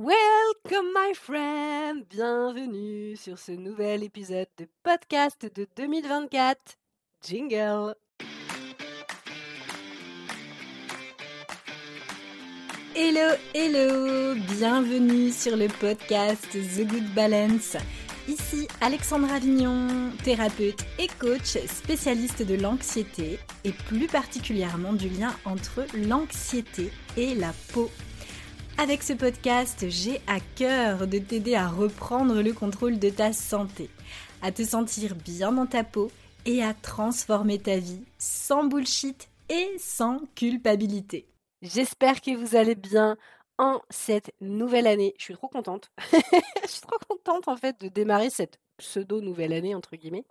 Welcome my friend, bienvenue sur ce nouvel épisode de podcast de 2024. Jingle. Hello, hello, bienvenue sur le podcast The Good Balance. Ici Alexandra Avignon, thérapeute et coach spécialiste de l'anxiété et plus particulièrement du lien entre l'anxiété et la peau avec ce podcast, j'ai à cœur de t'aider à reprendre le contrôle de ta santé, à te sentir bien dans ta peau et à transformer ta vie sans bullshit et sans culpabilité. J'espère que vous allez bien en cette nouvelle année. Je suis trop contente. je suis trop contente en fait de démarrer cette pseudo nouvelle année entre guillemets,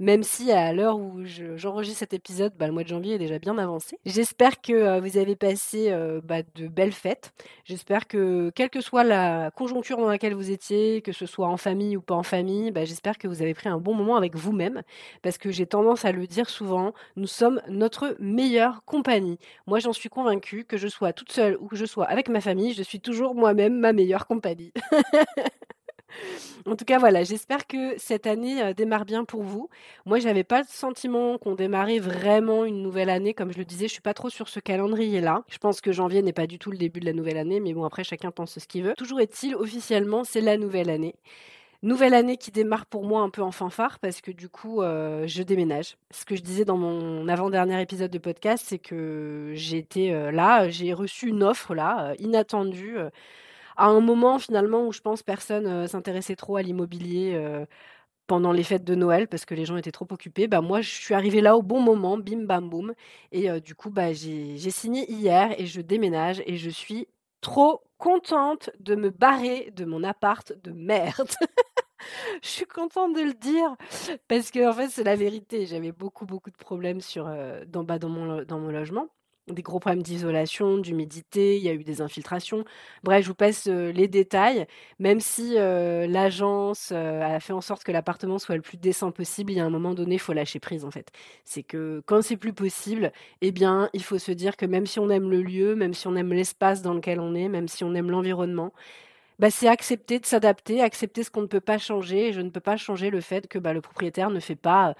même si à l'heure où j'enregistre cet épisode, bah, le mois de janvier est déjà bien avancé. J'espère que euh, vous avez passé euh, bah, de belles fêtes. J'espère que quelle que soit la conjoncture dans laquelle vous étiez, que ce soit en famille ou pas en famille, bah, j'espère que vous avez pris un bon moment avec vous-même, parce que j'ai tendance à le dire souvent, nous sommes notre meilleure compagnie. Moi, j'en suis convaincue que je sois toute seule ou que je sois avec ma famille, je suis toujours moi-même ma meilleure compagnie. En tout cas, voilà, j'espère que cette année euh, démarre bien pour vous. Moi, j'avais pas le sentiment qu'on démarrait vraiment une nouvelle année. Comme je le disais, je suis pas trop sur ce calendrier-là. Je pense que janvier n'est pas du tout le début de la nouvelle année, mais bon, après, chacun pense ce qu'il veut. Toujours est-il, officiellement, c'est la nouvelle année. Nouvelle année qui démarre pour moi un peu en fanfare parce que du coup, euh, je déménage. Ce que je disais dans mon avant-dernier épisode de podcast, c'est que été euh, là, j'ai reçu une offre là, inattendue à un moment finalement où je pense personne euh, s'intéressait trop à l'immobilier euh, pendant les fêtes de Noël parce que les gens étaient trop occupés. Bah moi, je suis arrivée là au bon moment, bim bam boum. Et euh, du coup, bah j'ai signé hier et je déménage et je suis trop contente de me barrer de mon appart de merde. je suis contente de le dire parce que en fait c'est la vérité. J'avais beaucoup beaucoup de problèmes sur dans, dans mon dans mon logement des gros problèmes d'isolation, d'humidité, il y a eu des infiltrations. Bref, je vous passe les détails. Même si l'agence a fait en sorte que l'appartement soit le plus décent possible, il y a un moment donné, il faut lâcher prise en fait. C'est que quand c'est plus possible, eh bien, il faut se dire que même si on aime le lieu, même si on aime l'espace dans lequel on est, même si on aime l'environnement, bah, c'est accepter de s'adapter, accepter ce qu'on ne peut pas changer. Je ne peux pas changer le fait que bah, le propriétaire ne fait pas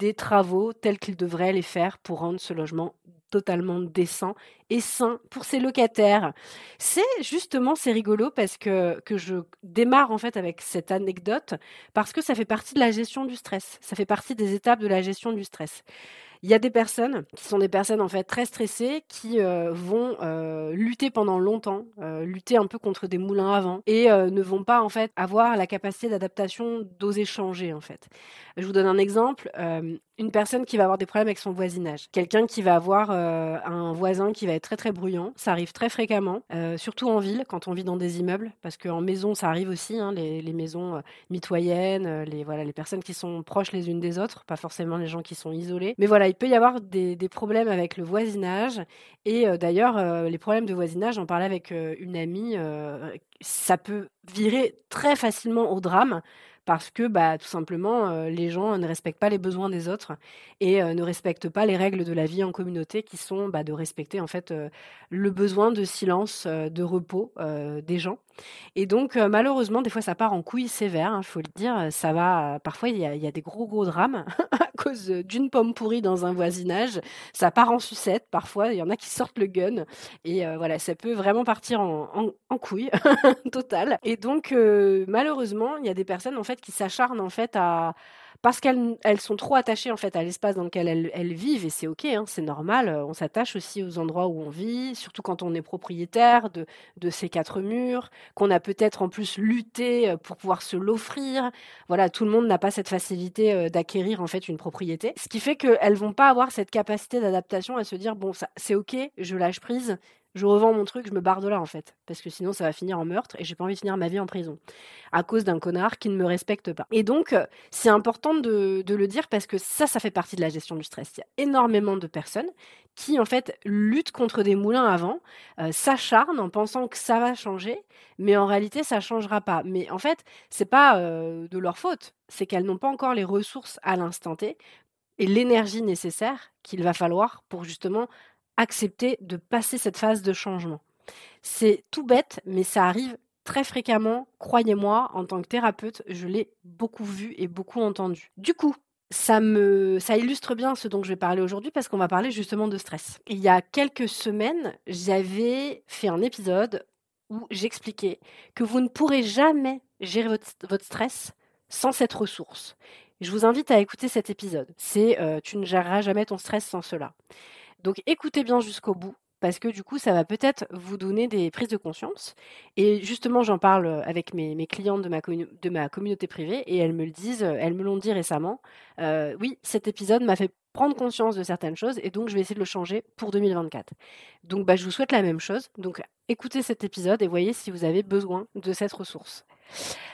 des travaux tels qu'il devrait les faire pour rendre ce logement totalement décent et sain pour ses locataires. C'est justement, c'est rigolo parce que, que je démarre en fait avec cette anecdote parce que ça fait partie de la gestion du stress. Ça fait partie des étapes de la gestion du stress. Il y a des personnes qui sont des personnes en fait très stressées qui euh, vont euh, lutter pendant longtemps, euh, lutter un peu contre des moulins à vent et ne vont pas en fait avoir la capacité d'adaptation d'oser changer en fait. Je vous donne un exemple une personne qui va avoir des problèmes avec son voisinage, quelqu'un qui va avoir un voisin qui va être très très bruyant, ça arrive très fréquemment, surtout en ville quand on vit dans des immeubles, parce qu'en maison ça arrive aussi, hein, les, maisons mitoyennes, les voilà les personnes qui sont proches les unes des autres, pas forcément les gens qui sont isolés, mais voilà il peut y avoir des, problèmes avec le voisinage. Et d'ailleurs les problèmes de voisinage, j'en parlais avec une amie, ça peut virer très facilement au drame parce que bah, tout simplement, les gens ne respectent pas les besoins des autres et ne respectent pas les règles de la vie en communauté qui sont bah, de respecter en fait le besoin de silence, de repos des gens. Et donc malheureusement, des fois ça part en couille sévère, il hein, faut le dire. Ça va, parfois il y, a, des gros gros drames à cause d'une pomme pourrie dans un voisinage. Ça part en sucette, parfois il y en a qui sortent le gun et voilà, ça peut vraiment partir en, en, en couille totale. Et donc malheureusement, il y a des personnes en fait qui s'acharnent en fait à parce qu'elles elles sont trop attachées en fait à l'espace dans lequel elles, vivent et c'est ok, hein, c'est normal. Euh, on s'attache aussi aux endroits où on vit, surtout quand on est propriétaire de, ces quatre murs, qu'on a peut-être en plus lutté euh, pour pouvoir se l'offrir. Voilà, tout le monde n'a pas cette facilité euh, d'acquérir en fait une propriété, ce qui fait qu'elles vont pas avoir cette capacité d'adaptation à se dire bon, c'est ok, je lâche prise, je revends mon truc, je me barre de là en fait, parce que sinon ça va finir en meurtre et j'ai pas envie de finir ma vie en prison à cause d'un connard qui ne me respecte pas. Et donc euh, c'est important de, le dire parce que ça, ça fait partie de la gestion du stress. Il y a énormément de personnes qui en fait luttent contre des moulins à vent, euh, s'acharnent en pensant que ça va changer, mais en réalité ça changera pas. Mais en fait c'est pas euh, de leur faute, c'est qu'elles n'ont pas encore les ressources à l'instant T et l'énergie nécessaire qu'il va falloir pour justement accepter de passer cette phase de changement. C'est tout bête, mais ça arrive très fréquemment, croyez-moi, en tant que thérapeute, je l'ai beaucoup vu et beaucoup entendu. Du coup, ça me ça illustre bien ce dont je vais parler aujourd'hui parce qu'on va parler justement de stress. Il y a quelques semaines, j'avais fait un épisode où j'expliquais que vous ne pourrez jamais gérer votre, stress sans cette ressource. Je vous invite à écouter cet épisode. C'est euh, tu ne géreras jamais ton stress sans cela. Donc écoutez bien jusqu'au bout parce que du coup, ça va peut-être vous donner des prises de conscience. Et justement, j'en parle avec mes, mes clientes de ma, communauté privée et elles me le disent, elles me l'ont dit récemment. Euh, oui, cet épisode m'a fait prendre conscience de certaines choses et donc je vais essayer de le changer pour 2024. Donc bah, je vous souhaite la même chose. Donc écoutez cet épisode et voyez si vous avez besoin de cette ressource.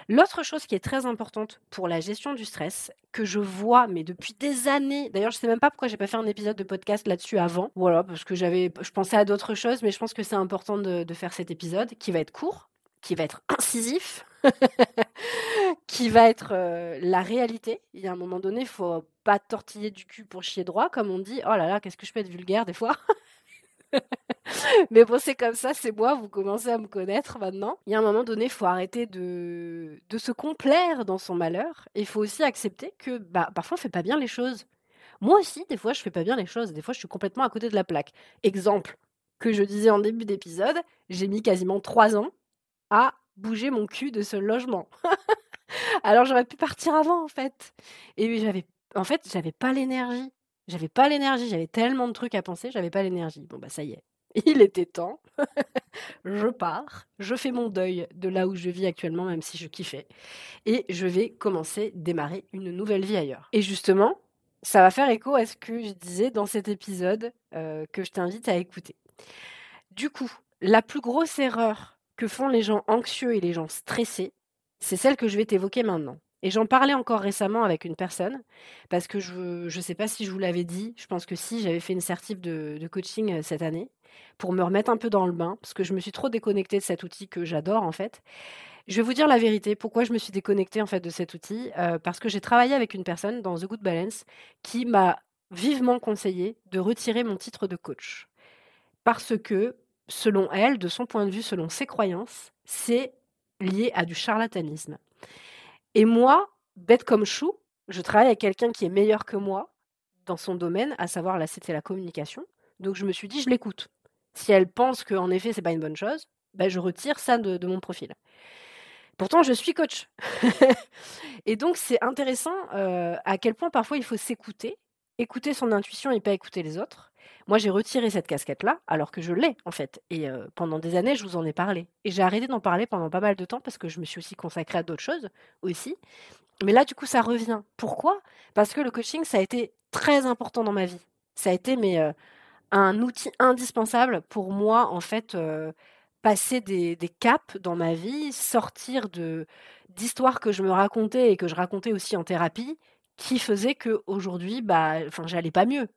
L'autre chose qui est très importante pour la gestion du stress, que je vois, mais depuis des années, d'ailleurs je ne sais même pas pourquoi j'ai pas fait un épisode de podcast là-dessus avant, voilà, parce que j'avais, je pensais à d'autres choses, mais je pense que c'est important de, faire cet épisode qui va être court, qui va être incisif, qui va être euh, la réalité. Il y a un moment donné, il faut pas tortiller du cul pour chier droit, comme on dit. Oh là là, qu'est-ce que je peux être vulgaire des fois? Mais bon, c'est comme ça, c'est moi, vous commencez à me connaître maintenant. Il y a un moment donné, il faut arrêter de, de se complaire dans son malheur. Il faut aussi accepter que bah, parfois, on ne fait pas bien les choses. Moi aussi, des fois, je fais pas bien les choses. Des fois, je suis complètement à côté de la plaque. Exemple que je disais en début d'épisode, j'ai mis quasiment trois ans à bouger mon cul de ce logement. Alors j'aurais pu partir avant en fait. Et j'avais en fait, j'avais pas l'énergie. J'avais pas l'énergie, j'avais tellement de trucs à penser, j'avais pas l'énergie. Bon, bah ça y est, il était temps. je pars, je fais mon deuil de là où je vis actuellement, même si je kiffais. Et je vais commencer, démarrer une nouvelle vie ailleurs. Et justement, ça va faire écho à ce que je disais dans cet épisode euh, que je t'invite à écouter. Du coup, la plus grosse erreur que font les gens anxieux et les gens stressés, c'est celle que je vais t'évoquer maintenant. Et j'en parlais encore récemment avec une personne, parce que je ne sais pas si je vous l'avais dit, je pense que si, j'avais fait une certif de, coaching euh, cette année, pour me remettre un peu dans le bain, parce que je me suis trop déconnectée de cet outil que j'adore en fait. Je vais vous dire la vérité, pourquoi je me suis déconnectée en fait de cet outil, euh, parce que j'ai travaillé avec une personne dans The Good Balance qui m'a vivement conseillé de retirer mon titre de coach. Parce que, selon elle, de son point de vue, selon ses croyances, c'est lié à du charlatanisme. Et moi, bête comme chou, je travaille avec quelqu'un qui est meilleur que moi dans son domaine, à savoir là c'était la communication. Donc je me suis dit je l'écoute. Si elle pense qu'en effet c'est pas une bonne chose, ben, je retire ça de, mon profil. Pourtant je suis coach. et donc c'est intéressant euh, à quel point parfois il faut s'écouter, écouter son intuition et pas écouter les autres. Moi, j'ai retiré cette casquette-là, alors que je l'ai, en fait. Et pendant des années, je vous en ai parlé. Et j'ai arrêté d'en parler pendant pas mal de temps parce que je me suis aussi consacrée à d'autres choses aussi. Mais là, du coup, ça revient. Pourquoi? Parce que le coaching, ça a été très important dans ma vie. Ça a été mais, un outil indispensable pour moi, en fait, passer des, caps dans ma vie, sortir de d'histoires que je me racontais et que je racontais aussi en thérapie, qui faisaient que aujourd'hui, bah, enfin, j'allais pas mieux.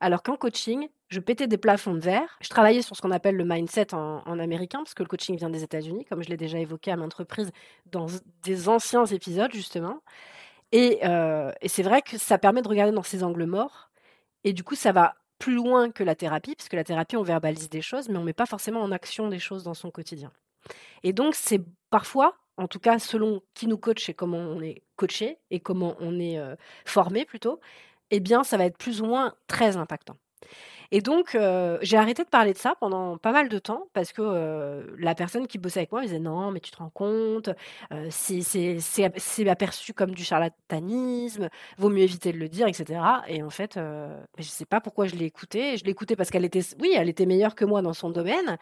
Alors qu'en coaching, je pétais des plafonds de verre. Je travaillais sur ce qu'on appelle le mindset en, américain, parce que le coaching vient des États-Unis, comme je l'ai déjà évoqué à ma entreprise dans des anciens épisodes, justement. Euh, et, c'est vrai que ça permet de regarder dans ces angles morts. Et du coup, ça va plus loin que la thérapie, puisque la thérapie, on verbalise des choses, mais on ne met pas forcément en action des choses dans son quotidien. Et donc, c'est parfois, en tout cas selon qui nous coach et comment on est coaché et comment on est euh, formé plutôt, eh bien, ça va être plus ou moins très impactant. Et donc, euh, j'ai arrêté de parler de ça pendant pas mal de temps parce que euh, la personne qui bossait avec moi disait non, mais tu te rends compte, euh, c'est aperçu comme du charlatanisme, vaut mieux éviter de le dire, etc. Et en fait, je ne sais pas pourquoi je l'ai écoutée. Je l'ai écoutée parce qu'elle était, oui, elle était meilleure que moi dans son domaine.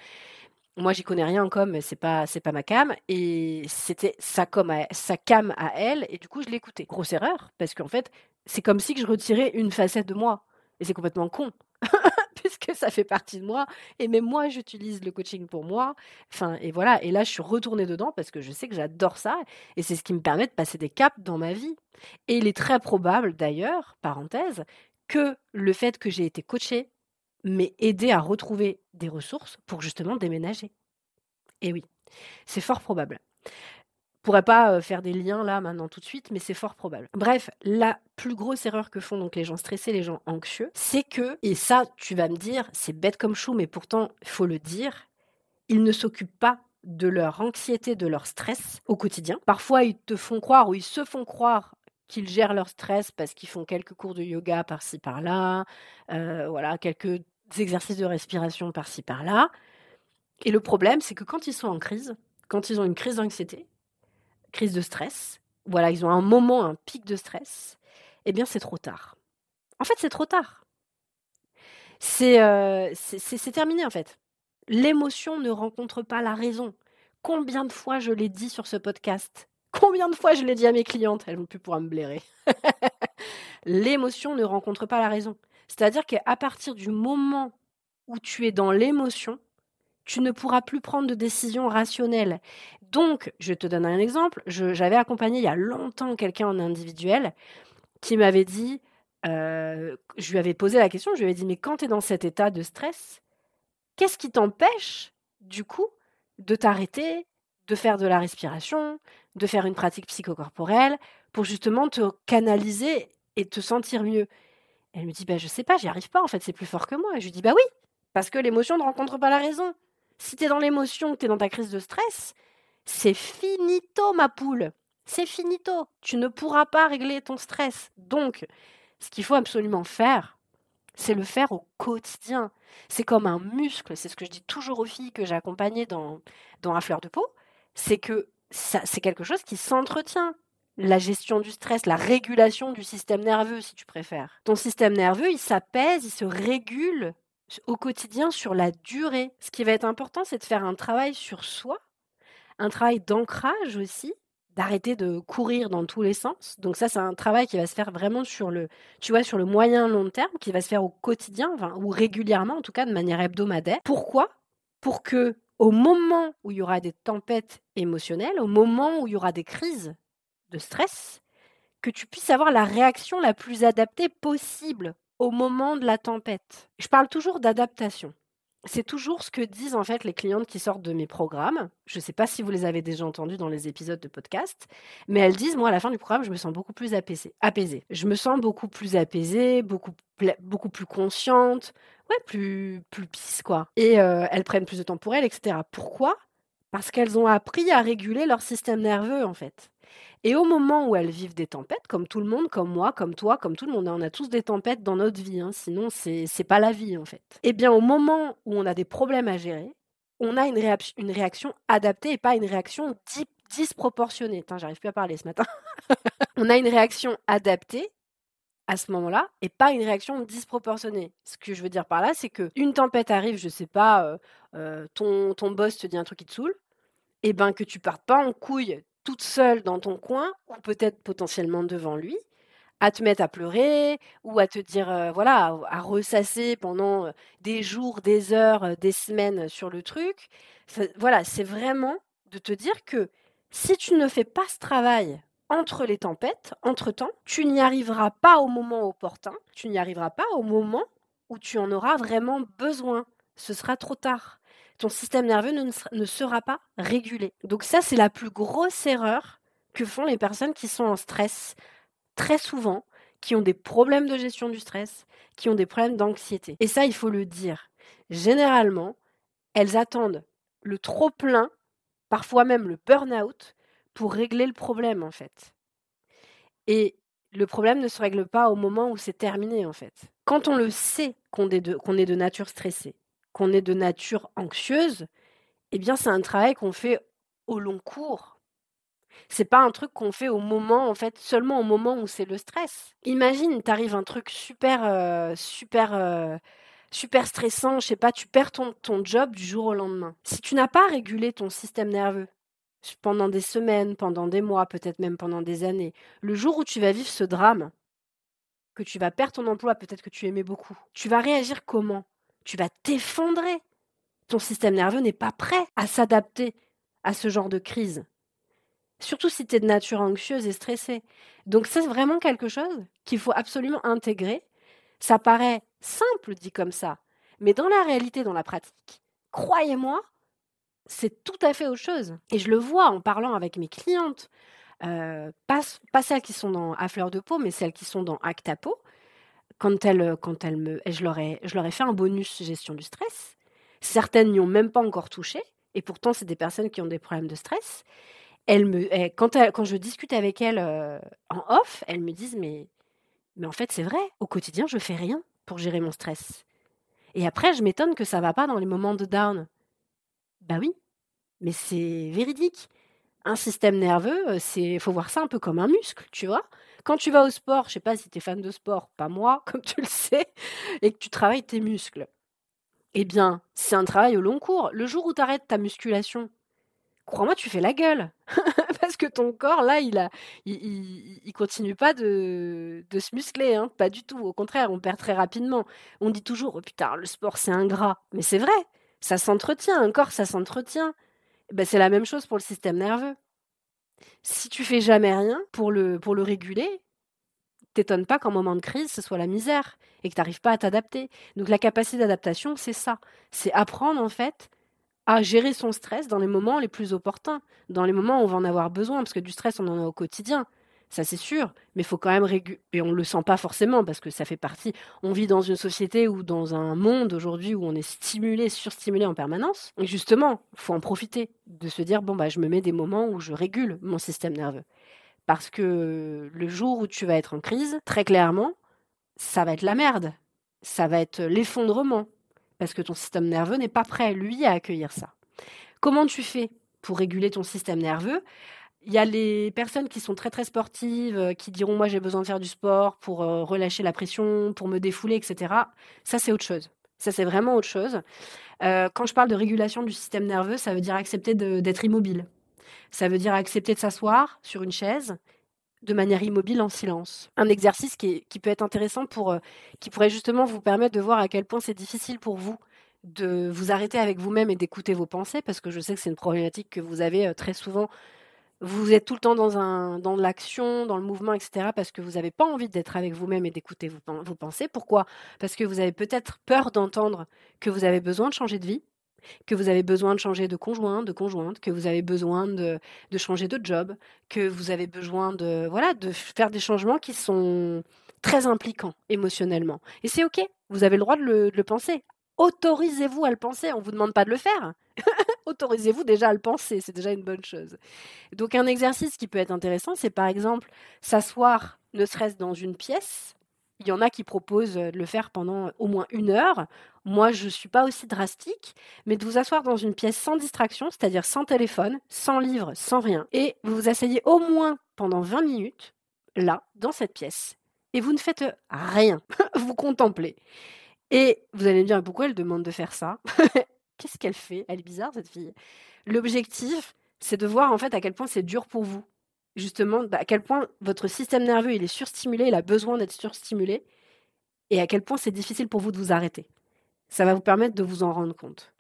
Moi, j'y connais rien comme, mais c'est pas, c'est pas ma cam. Et c'était sa, sa cam à elle. Et du coup, je l'écoutais. Grosse erreur, parce qu'en fait, c'est comme si je retirais une facette de moi. Et c'est complètement con. puisque ça fait partie de moi. Et même moi, j'utilise le coaching pour moi. Enfin, et voilà. Et là, je suis retournée dedans parce que je sais que j'adore ça. Et c'est ce qui me permet de passer des caps dans ma vie. Et il est très probable, d'ailleurs, parenthèse, que le fait que j'ai été coachée mais aider à retrouver des ressources pour justement déménager. Et oui, c'est fort probable. Je pourrais pas faire des liens là maintenant tout de suite, mais c'est fort probable. Bref, la plus grosse erreur que font donc les gens stressés, les gens anxieux, c'est que, et ça tu vas me dire, c'est bête comme chou, mais pourtant il faut le dire, ils ne s'occupent pas de leur anxiété, de leur stress au quotidien. Parfois, ils te font croire ou ils se font croire qu'ils gèrent leur stress parce qu'ils font quelques cours de yoga par-ci par-là, euh, voilà, quelques exercices de respiration par-ci par-là. Et le problème, c'est que quand ils sont en crise, quand ils ont une crise d'anxiété, crise de stress, voilà, ils ont un moment, un pic de stress, eh bien, c'est trop tard. En fait, c'est trop tard. C'est euh, terminé, en fait. L'émotion ne rencontre pas la raison. Combien de fois je l'ai dit sur ce podcast? Combien de fois je l'ai dit à mes clientes Elles vont plus pouvoir me blairer. L'émotion ne rencontre pas la raison. C'est-à-dire qu'à partir du moment où tu es dans l'émotion, tu ne pourras plus prendre de décision rationnelle. Donc, je te donne un exemple. J'avais accompagné il y a longtemps quelqu'un en individuel qui m'avait dit, euh, je lui avais posé la question, je lui avais dit, mais quand tu es dans cet état de stress, qu'est-ce qui t'empêche, du coup, de t'arrêter, de faire de la respiration, de faire une pratique psychocorporelle, pour justement te canaliser et te sentir mieux Elle me dit, bah, je sais pas, j'y arrive pas, en fait, c'est plus fort que moi. Et je lui dis, bah oui, parce que l'émotion ne rencontre pas la raison. Si tu es dans l'émotion, tu es dans ta crise de stress, c'est finito, ma poule. C'est finito. Tu ne pourras pas régler ton stress. Donc, ce qu'il faut absolument faire, c'est le faire au quotidien. C'est comme un muscle. C'est ce que je dis toujours aux filles que j'ai accompagnées dans, dans la fleur de peau. C'est que c'est quelque chose qui s'entretient. La gestion du stress, la régulation du système nerveux, si tu préfères. Ton système nerveux, il s'apaise, il se régule au quotidien sur la durée. Ce qui va être important, c'est de faire un travail sur soi, un travail d'ancrage aussi, d'arrêter de courir dans tous les sens. Donc ça, c'est un travail qui va se faire vraiment sur le, tu vois, sur le moyen long terme, qui va se faire au quotidien, ou régulièrement, en tout cas de manière hebdomadaire. Pourquoi? Pour que au moment où il y aura des tempêtes émotionnelles, au moment où il y aura des crises de stress, que tu puisses avoir la réaction la plus adaptée possible au moment de la tempête. Je parle toujours d'adaptation. C'est toujours ce que disent en fait les clientes qui sortent de mes programmes. Je ne sais pas si vous les avez déjà entendus dans les épisodes de podcast, mais elles disent moi à la fin du programme, je me sens beaucoup plus apaisée. apaisée. Je me sens beaucoup plus apaisée, beaucoup, beaucoup plus consciente, ouais, plus plus pisse quoi. Et euh, elles prennent plus de temps pour elles, etc. Pourquoi? Parce qu'elles ont appris à réguler leur système nerveux en fait. Et au moment où elles vivent des tempêtes, comme tout le monde, comme moi, comme toi, comme tout le monde, hein, on a tous des tempêtes dans notre vie, hein, sinon c'est pas la vie en fait. Eh bien au moment où on a des problèmes à gérer, on a une, une réaction adaptée et pas une réaction disproportionnée. J'arrive plus à parler ce matin. on a une réaction adaptée à ce moment-là et pas une réaction disproportionnée. Ce que je veux dire par là, c'est que une tempête arrive, je sais pas, euh, euh, ton, ton boss te dit un truc qui te saoule, et ben que tu partes pas en couille toute seule dans ton coin, ou peut-être potentiellement devant lui, à te mettre à pleurer, ou à te dire, euh, voilà, à, ressasser pendant des jours, des heures, des semaines sur le truc. voilà, c'est vraiment de te dire que si tu ne fais pas ce travail entre les tempêtes, entre-temps, tu n'y arriveras pas au moment opportun, tu n'y arriveras pas au moment où tu en auras vraiment besoin. Ce sera trop tard ton système nerveux ne, sera pas régulé. Donc ça, c'est la plus grosse erreur que font les personnes qui sont en stress très souvent, qui ont des problèmes de gestion du stress, qui ont des problèmes d'anxiété. Et ça, il faut le dire. Généralement, elles attendent le trop plein, parfois même le burn-out, pour régler le problème, en fait. Et le problème ne se règle pas au moment où c'est terminé, en fait. Quand on le sait qu'on est, de nature stressée, qu'on est de nature anxieuse, eh bien, c'est un travail qu'on fait au long cours. C'est pas un truc qu'on fait au moment, en fait, seulement au moment où c'est le stress. Imagine, t'arrives un truc super, euh, super, euh, super stressant, je sais pas, tu perds ton, ton job du jour au lendemain. Si tu n'as pas régulé ton système nerveux pendant des semaines, pendant des mois, peut-être même pendant des années, le jour où tu vas vivre ce drame, que tu vas perdre ton emploi, peut-être que tu aimais beaucoup, tu vas réagir comment? Tu vas t'effondrer. Ton système nerveux n'est pas prêt à s'adapter à ce genre de crise. Surtout si tu es de nature anxieuse et stressée. Donc c'est vraiment quelque chose qu'il faut absolument intégrer. Ça paraît simple dit comme ça, mais dans la réalité, dans la pratique, croyez-moi, c'est tout à fait autre chose. Et je le vois en parlant avec mes clientes, euh, pas, celles qui sont dans, à fleur de peau, mais celles qui sont dans Actapo quand elles, quand elles me, je leur, ai, je leur ai fait un bonus gestion du stress. Certaines n'y ont même pas encore touché. et pourtant c'est des personnes qui ont des problèmes de stress, elle me, quand, quand, je discute avec elles en off, elles me disent mais, mais en fait c'est vrai, au quotidien je fais rien pour gérer mon stress. Et après je m'étonne que ça va pas dans les moments de down. Bah oui, mais c'est véridique. Un système nerveux, c'est faut voir ça un peu comme un muscle, tu vois. Quand tu vas au sport, je sais pas si tu es fan de sport, pas moi, comme tu le sais, et que tu travailles tes muscles. Eh bien, c'est un travail au long cours. Le jour où tu arrêtes ta musculation, crois-moi, tu fais la gueule. Parce que ton corps, là, il a, il, continue pas de, de se muscler, hein. pas du tout. Au contraire, on perd très rapidement. On dit toujours, oh putain, le sport, c'est ingrat. Mais c'est vrai, ça s'entretient. Un corps, ça s'entretient. Ben, c'est la même chose pour le système nerveux. Si tu fais jamais rien pour le, pour le réguler, t'étonnes pas qu'en moment de crise, ce soit la misère et que tu n'arrives pas à t'adapter. Donc la capacité d'adaptation, c'est ça. C'est apprendre en fait à gérer son stress dans les moments les plus opportuns, dans les moments où on va en avoir besoin, parce que du stress, on en a au quotidien ça c'est sûr, mais il faut quand même réguler. Et on ne le sent pas forcément parce que ça fait partie. On vit dans une société ou dans un monde aujourd'hui où on est stimulé, surstimulé en permanence. Et justement, faut en profiter, de se dire bon, bah, je me mets des moments où je régule mon système nerveux. Parce que le jour où tu vas être en crise, très clairement, ça va être la merde. Ça va être l'effondrement. Parce que ton système nerveux n'est pas prêt, lui, à accueillir ça. Comment tu fais pour réguler ton système nerveux? Il y a les personnes qui sont très très sportives, euh, qui diront moi j'ai besoin de faire du sport pour euh, relâcher la pression, pour me défouler, etc. Ça c'est autre chose. Ça c'est vraiment autre chose. Euh, quand je parle de régulation du système nerveux, ça veut dire accepter d'être immobile. Ça veut dire accepter de s'asseoir sur une chaise de manière immobile en silence. Un exercice qui, qui peut être intéressant pour, qui pourrait justement vous permettre de voir à quel point c'est difficile pour vous de vous arrêter avec vous-même et d'écouter vos pensées, parce que je sais que c'est une problématique que vous avez très souvent vous êtes tout le temps dans, dans l'action, dans le mouvement, etc., parce que vous n'avez pas envie d'être avec vous-même et d'écouter vos, vos pensées. Pourquoi? Parce que vous avez peut-être peur d'entendre que vous avez besoin de changer de vie, que vous avez besoin de changer de conjoint, de conjointe, que vous avez besoin de, de changer de job, que vous avez besoin de, voilà, de faire des changements qui sont très impliquants émotionnellement. Et c'est OK, vous avez le droit de le, de le penser. Autorisez-vous à le penser, on ne vous demande pas de le faire. autorisez-vous déjà à le penser, c'est déjà une bonne chose. Donc un exercice qui peut être intéressant, c'est par exemple s'asseoir ne serait-ce dans une pièce. Il y en a qui proposent de le faire pendant au moins une heure. Moi, je ne suis pas aussi drastique, mais de vous asseoir dans une pièce sans distraction, c'est-à-dire sans téléphone, sans livre, sans rien, et vous vous asseyez au moins pendant 20 minutes, là, dans cette pièce, et vous ne faites rien, vous contemplez. Et vous allez me dire pourquoi elle demande de faire ça? qu'est-ce qu'elle fait? Elle est bizarre, cette fille. L'objectif, c'est de voir en fait à quel point c'est dur pour vous. Justement, bah, à quel point votre système nerveux il est surstimulé, il a besoin d'être surstimulé, et à quel point c'est difficile pour vous de vous arrêter. Ça va vous permettre de vous en rendre compte.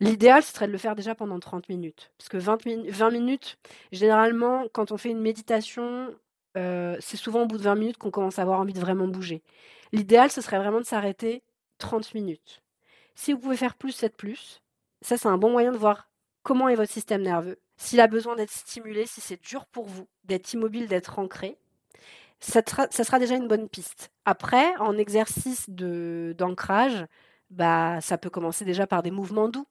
L'idéal, ce serait de le faire déjà pendant 30 minutes. Parce que 20, 20 minutes, généralement, quand on fait une méditation, euh, c'est souvent au bout de 20 minutes qu'on commence à avoir envie de vraiment bouger. L'idéal, ce serait vraiment de s'arrêter 30 minutes. Si vous pouvez faire plus, faites plus. Ça, c'est un bon moyen de voir comment est votre système nerveux. S'il a besoin d'être stimulé, si c'est dur pour vous d'être immobile, d'être ancré, ça, sera déjà une bonne piste. Après, en exercice d'ancrage, bah, ça peut commencer déjà par des mouvements doux.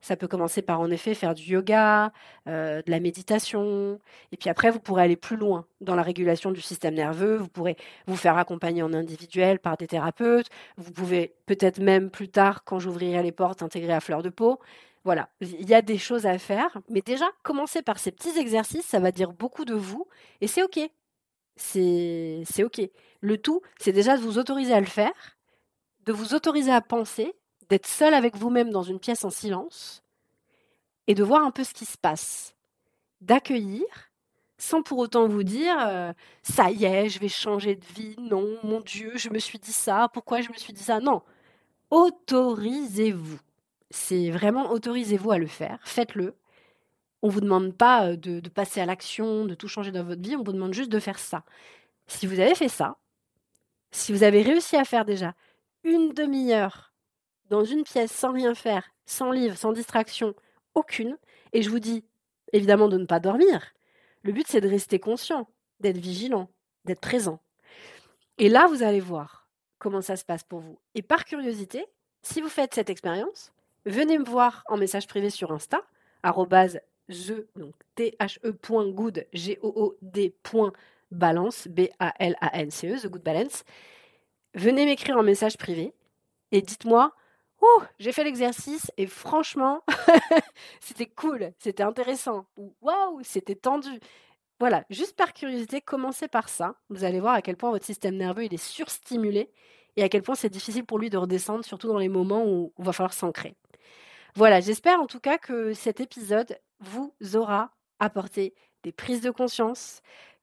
Ça peut commencer par en effet faire du yoga, euh, de la méditation, et puis après vous pourrez aller plus loin dans la régulation du système nerveux. Vous pourrez vous faire accompagner en individuel par des thérapeutes. Vous pouvez peut-être même plus tard, quand j'ouvrirai les portes, intégrer à fleur de peau. Voilà, il y a des choses à faire, mais déjà commencer par ces petits exercices, ça va dire beaucoup de vous, et c'est ok. C'est ok. Le tout, c'est déjà de vous autoriser à le faire, de vous autoriser à penser d'être seul avec vous-même dans une pièce en silence et de voir un peu ce qui se passe, d'accueillir sans pour autant vous dire euh, ça y est, je vais changer de vie, non, mon Dieu, je me suis dit ça, pourquoi je me suis dit ça? Non, autorisez-vous. C'est vraiment autorisez-vous à le faire, faites-le. On ne vous demande pas euh, de, de passer à l'action, de tout changer dans votre vie, on vous demande juste de faire ça. Si vous avez fait ça, si vous avez réussi à faire déjà une demi-heure dans une pièce sans rien faire, sans livre, sans distraction, aucune, et je vous dis évidemment de ne pas dormir. Le but, c'est de rester conscient, d'être vigilant, d'être présent. Et là, vous allez voir comment ça se passe pour vous. Et par curiosité, si vous faites cette expérience, venez me voir en message privé sur Insta the, donc the.good, G-O-O-D, balance, B-A-L-A-N-C-E, The Good Balance. Venez m'écrire en message privé et dites-moi J'ai fait l'exercice et franchement, c'était cool, c'était intéressant. Ou waouh, c'était tendu. Voilà, juste par curiosité, commencez par ça. Vous allez voir à quel point votre système nerveux il est surstimulé et à quel point c'est difficile pour lui de redescendre, surtout dans les moments où il va falloir s'ancrer. Voilà, j'espère en tout cas que cet épisode vous aura apporté des prises de conscience,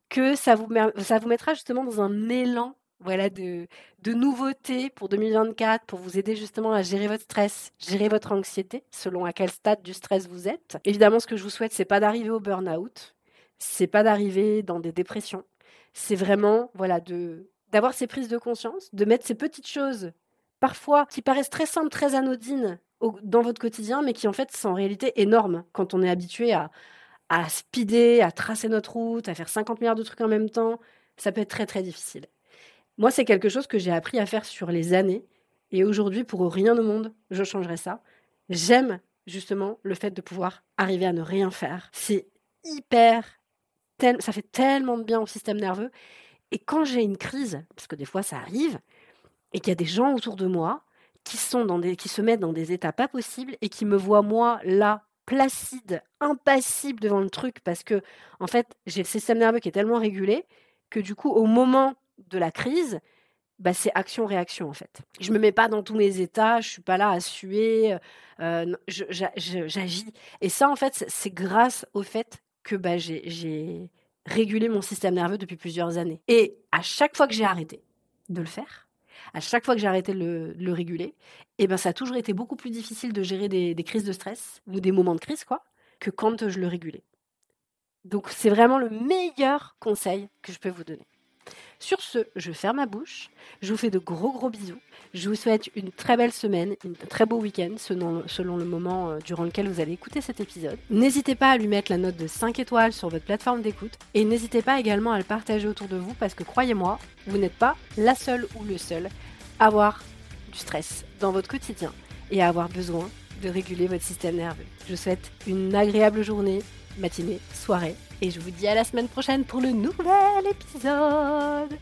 que ça vous mettra justement dans un élan voilà, de, de nouveautés pour 2024 pour vous aider justement à gérer votre stress, gérer votre anxiété selon à quel stade du stress vous êtes. Évidemment, ce que je vous souhaite, c'est pas d'arriver au burn-out, c'est pas d'arriver dans des dépressions, c'est vraiment voilà de d'avoir ces prises de conscience, de mettre ces petites choses parfois qui paraissent très simples, très anodines dans votre quotidien, mais qui en fait sont en réalité énormes quand on est habitué à, à speeder, à tracer notre route, à faire 50 milliards de trucs en même temps. Ça peut être très très difficile. Moi, c'est quelque chose que j'ai appris à faire sur les années. Et aujourd'hui, pour rien au monde, je changerai ça. J'aime justement le fait de pouvoir arriver à ne rien faire. C'est hyper, ça fait tellement de bien au système nerveux. Et quand j'ai une crise, parce que des fois ça arrive, et qu'il y a des gens autour de moi qui sont dans des, qui se mettent dans des états pas possibles et qui me voient moi là placide, impassible devant le truc parce que en fait j'ai le système nerveux qui est tellement régulé que du coup au moment de la crise, bah, c'est action-réaction en fait. Je me mets pas dans tous mes états, je suis pas là à suer, euh, j'agis. Et ça en fait, c'est grâce au fait que bah, j'ai régulé mon système nerveux depuis plusieurs années. Et à chaque fois que j'ai arrêté de le faire, à chaque fois que j'ai arrêté de le, réguler, et ben ça a toujours été beaucoup plus difficile de gérer des, des crises de stress ou des moments de crise quoi que quand je le régulais. Donc c'est vraiment le meilleur conseil que je peux vous donner. Sur ce, je ferme ma bouche. Je vous fais de gros gros bisous. Je vous souhaite une très belle semaine, un très beau week-end selon, le moment euh, durant lequel vous allez écouter cet épisode. N'hésitez pas à lui mettre la note de 5 étoiles sur votre plateforme d'écoute et n'hésitez pas également à le partager autour de vous parce que croyez-moi, vous n'êtes pas la seule ou le seul à avoir du stress dans votre quotidien et à avoir besoin de réguler votre système nerveux. Je vous souhaite une agréable journée, matinée, soirée et je vous dis à la semaine prochaine pour le nouvel épisode